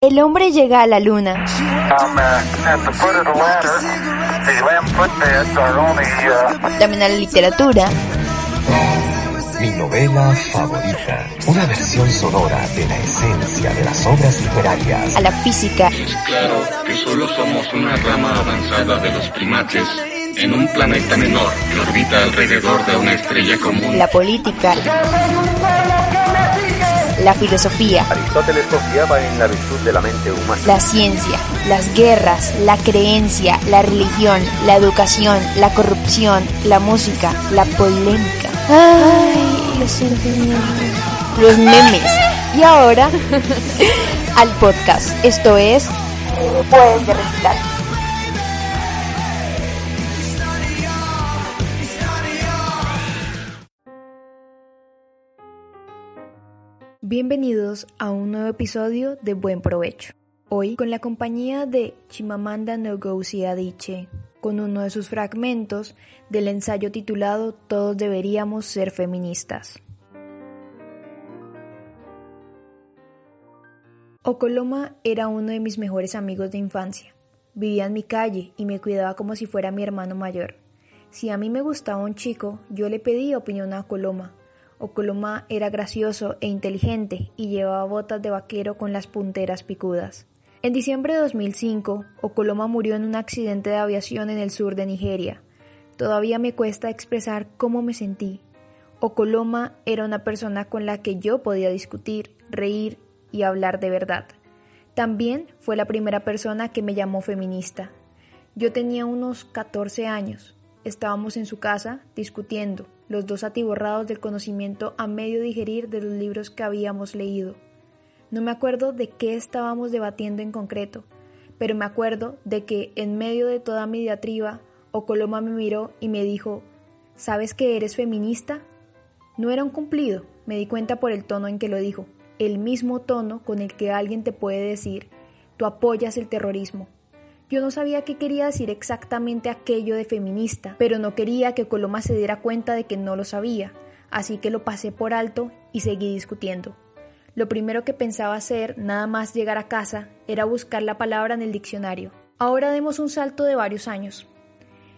El hombre llega a la luna. También a la literatura, Mi novela favorita. Una versión sonora de la esencia de las obras literarias. a la física, Es claro que solo somos una rama avanzada de los primates en un planeta menor que orbita alrededor de una estrella común. la política, la filosofía, Aristóteles confiaba en la virtud de la mente humana. la ciencia, las guerras, la creencia, la religión, la educación, la corrupción, la música, la polémica. Ay, los sentimientos, los memes. Y ahora, al podcast. Esto es... Puedes de recitar. Bienvenidos a un nuevo episodio de Buen Provecho. Hoy con la compañía de Chimamanda Ngozi Adichie, con uno de sus fragmentos del ensayo titulado Todos deberíamos ser feministas. Okoloma era uno de mis mejores amigos de infancia. Vivía en mi calle y me cuidaba como si fuera mi hermano mayor. Si a mí me gustaba un chico, yo le pedía opinión a Okoloma. Okoloma era gracioso e inteligente y llevaba botas de vaquero con las punteras picudas. En diciembre de 2005, Okoloma murió en un accidente de aviación en el sur de Nigeria. Todavía me cuesta expresar cómo me sentí. Okoloma era una persona con la que yo podía discutir, reír y hablar de verdad. También fue la primera persona que me llamó feminista. Yo tenía unos 14 años. Estábamos en su casa discutiendo, los dos atiborrados del conocimiento a medio digerir de los libros que habíamos leído. No me acuerdo de qué estábamos debatiendo en concreto, pero me acuerdo de que en medio de toda mi diatriba, Ocoloma me miró y me dijo, ¿sabes que eres feminista? No era un cumplido, me di cuenta por el tono en que lo dijo, el mismo tono con el que alguien te puede decir, tú apoyas el terrorismo. Yo no sabía qué quería decir exactamente aquello de feminista, pero no quería que Coloma se diera cuenta de que no lo sabía, así que lo pasé por alto y seguí discutiendo. Lo primero que pensaba hacer, nada más llegar a casa, era buscar la palabra en el diccionario. Ahora demos un salto de varios años.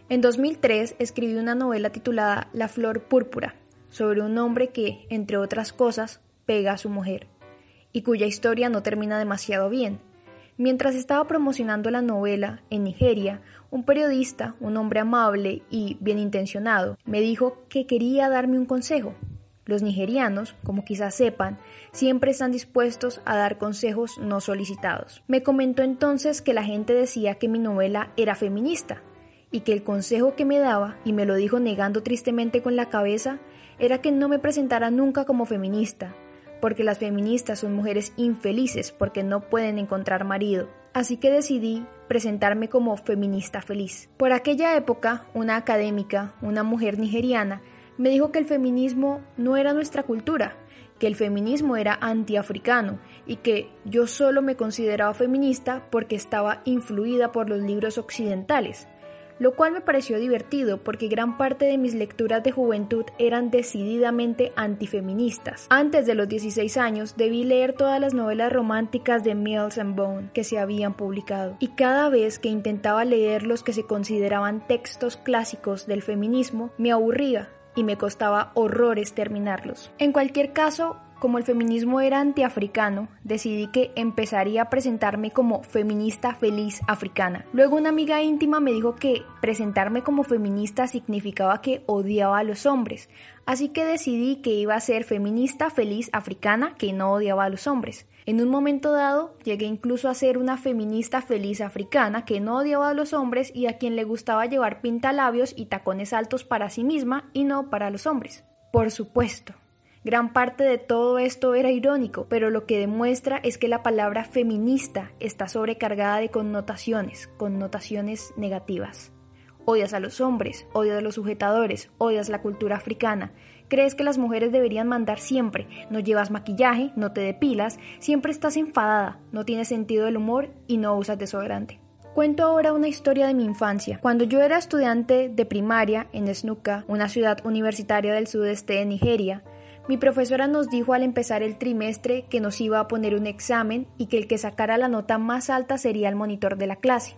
En 2003 escribí una novela titulada La flor púrpura, sobre un hombre que, entre otras cosas, pega a su mujer, y cuya historia no termina demasiado bien. Mientras estaba promocionando la novela en Nigeria, un periodista, un hombre amable y bien intencionado, me dijo que quería darme un consejo. Los nigerianos, como quizás sepan, siempre están dispuestos a dar consejos no solicitados. Me comentó entonces que la gente decía que mi novela era feminista y que el consejo que me daba, y me lo dijo negando tristemente con la cabeza, era que no me presentara nunca como feminista, porque las feministas son mujeres infelices porque no pueden encontrar marido. Así que decidí presentarme como feminista feliz. Por aquella época, una académica, una mujer nigeriana, me dijo que el feminismo no era nuestra cultura, que el feminismo era antiafricano y que yo solo me consideraba feminista porque estaba influida por los libros occidentales lo cual me pareció divertido porque gran parte de mis lecturas de juventud eran decididamente antifeministas. Antes de los 16 años debí leer todas las novelas románticas de Mills and Bone que se habían publicado, y cada vez que intentaba leer los que se consideraban textos clásicos del feminismo, me aburría y me costaba horrores terminarlos. En cualquier caso, como el feminismo era antiafricano, decidí que empezaría a presentarme como feminista feliz africana. Luego una amiga íntima me dijo que presentarme como feminista significaba que odiaba a los hombres, así que decidí que iba a ser feminista feliz africana que no odiaba a los hombres. En un momento dado, llegué incluso a ser una feminista feliz africana que no odiaba a los hombres y a quien le gustaba llevar pintalabios y tacones altos para sí misma y no para los hombres. Por supuesto, Gran parte de todo esto era irónico, pero lo que demuestra es que la palabra feminista está sobrecargada de connotaciones, connotaciones negativas. Odias a los hombres, odias a los sujetadores, odias la cultura africana. Crees que las mujeres deberían mandar siempre, no llevas maquillaje, no te depilas, siempre estás enfadada, no tienes sentido del humor y no usas desodorante. Cuento ahora una historia de mi infancia. Cuando yo era estudiante de primaria en Snuka, una ciudad universitaria del sudeste de Nigeria, mi profesora nos dijo al empezar el trimestre que nos iba a poner un examen y que el que sacara la nota más alta sería el monitor de la clase.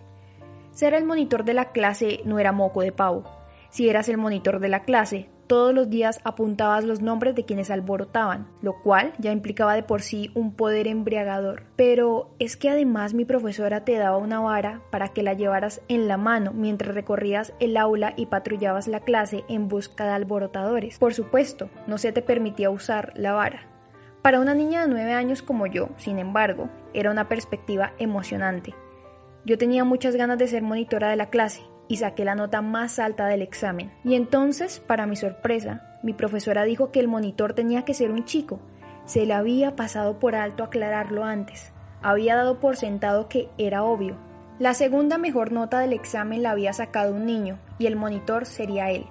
Ser el monitor de la clase no era moco de pavo. Si eras el monitor de la clase, todos los días apuntabas los nombres de quienes alborotaban, lo cual ya implicaba de por sí un poder embriagador. Pero es que además mi profesora te daba una vara para que la llevaras en la mano mientras recorrías el aula y patrullabas la clase en busca de alborotadores. Por supuesto, no se te permitía usar la vara. Para una niña de 9 años como yo, sin embargo, era una perspectiva emocionante. Yo tenía muchas ganas de ser monitora de la clase y saqué la nota más alta del examen. Y entonces, para mi sorpresa, mi profesora dijo que el monitor tenía que ser un chico. Se le había pasado por alto aclararlo antes. Había dado por sentado que era obvio. La segunda mejor nota del examen la había sacado un niño, y el monitor sería él.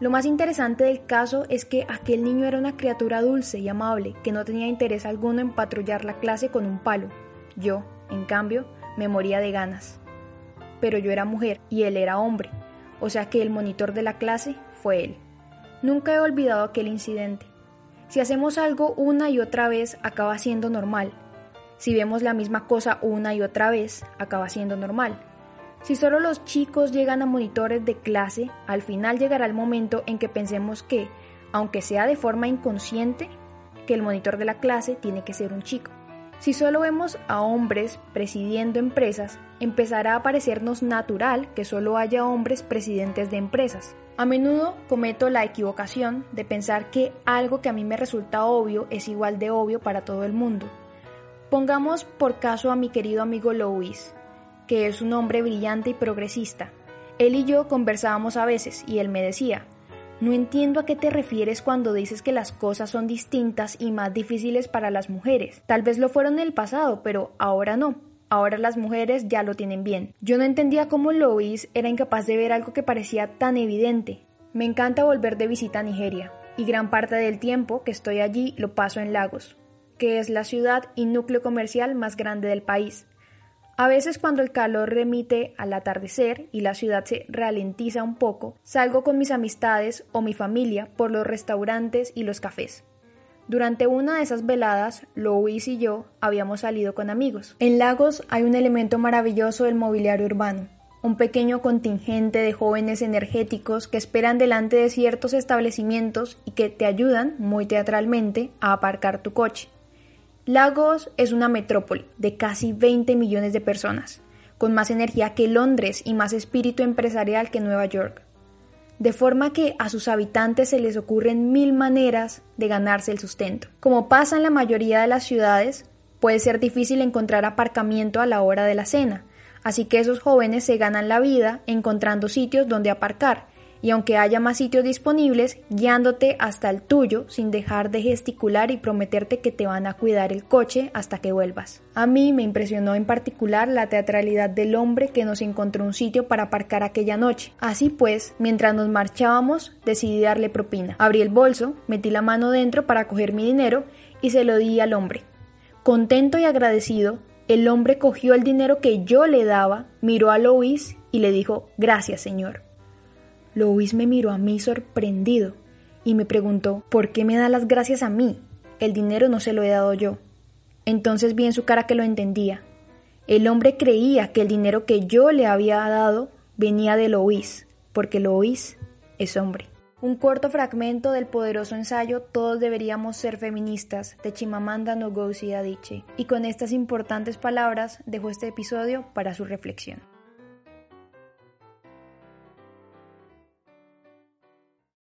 Lo más interesante del caso es que aquel niño era una criatura dulce y amable que no tenía interés alguno en patrullar la clase con un palo. Yo, en cambio, me moría de ganas pero yo era mujer y él era hombre, o sea que el monitor de la clase fue él. Nunca he olvidado aquel incidente. Si hacemos algo una y otra vez, acaba siendo normal. Si vemos la misma cosa una y otra vez, acaba siendo normal. Si solo los chicos llegan a monitores de clase, al final llegará el momento en que pensemos que, aunque sea de forma inconsciente, que el monitor de la clase tiene que ser un chico. Si solo vemos a hombres presidiendo empresas, empezará a parecernos natural que solo haya hombres presidentes de empresas. A menudo cometo la equivocación de pensar que algo que a mí me resulta obvio es igual de obvio para todo el mundo. Pongamos por caso a mi querido amigo Louis, que es un hombre brillante y progresista. Él y yo conversábamos a veces y él me decía, no entiendo a qué te refieres cuando dices que las cosas son distintas y más difíciles para las mujeres. Tal vez lo fueron en el pasado, pero ahora no. Ahora las mujeres ya lo tienen bien. Yo no entendía cómo Lois era incapaz de ver algo que parecía tan evidente. Me encanta volver de visita a Nigeria, y gran parte del tiempo que estoy allí lo paso en Lagos, que es la ciudad y núcleo comercial más grande del país. A veces cuando el calor remite al atardecer y la ciudad se ralentiza un poco, salgo con mis amistades o mi familia por los restaurantes y los cafés. Durante una de esas veladas, Louis y yo habíamos salido con amigos. En Lagos hay un elemento maravilloso del mobiliario urbano, un pequeño contingente de jóvenes energéticos que esperan delante de ciertos establecimientos y que te ayudan, muy teatralmente, a aparcar tu coche. Lagos es una metrópoli de casi 20 millones de personas, con más energía que Londres y más espíritu empresarial que Nueva York. De forma que a sus habitantes se les ocurren mil maneras de ganarse el sustento. Como pasa en la mayoría de las ciudades, puede ser difícil encontrar aparcamiento a la hora de la cena, así que esos jóvenes se ganan la vida encontrando sitios donde aparcar y aunque haya más sitios disponibles, guiándote hasta el tuyo sin dejar de gesticular y prometerte que te van a cuidar el coche hasta que vuelvas. A mí me impresionó en particular la teatralidad del hombre que nos encontró un sitio para aparcar aquella noche. Así pues, mientras nos marchábamos, decidí darle propina. Abrí el bolso, metí la mano dentro para coger mi dinero y se lo di al hombre. Contento y agradecido, el hombre cogió el dinero que yo le daba, miró a Luis y le dijo, gracias, señor. Louis me miró a mí sorprendido y me preguntó, ¿por qué me da las gracias a mí? El dinero no se lo he dado yo. Entonces vi en su cara que lo entendía. El hombre creía que el dinero que yo le había dado venía de Louis, porque Louis es hombre. Un corto fragmento del poderoso ensayo Todos deberíamos ser feministas de Chimamanda Ngozi Adichie. Y con estas importantes palabras dejo este episodio para su reflexión.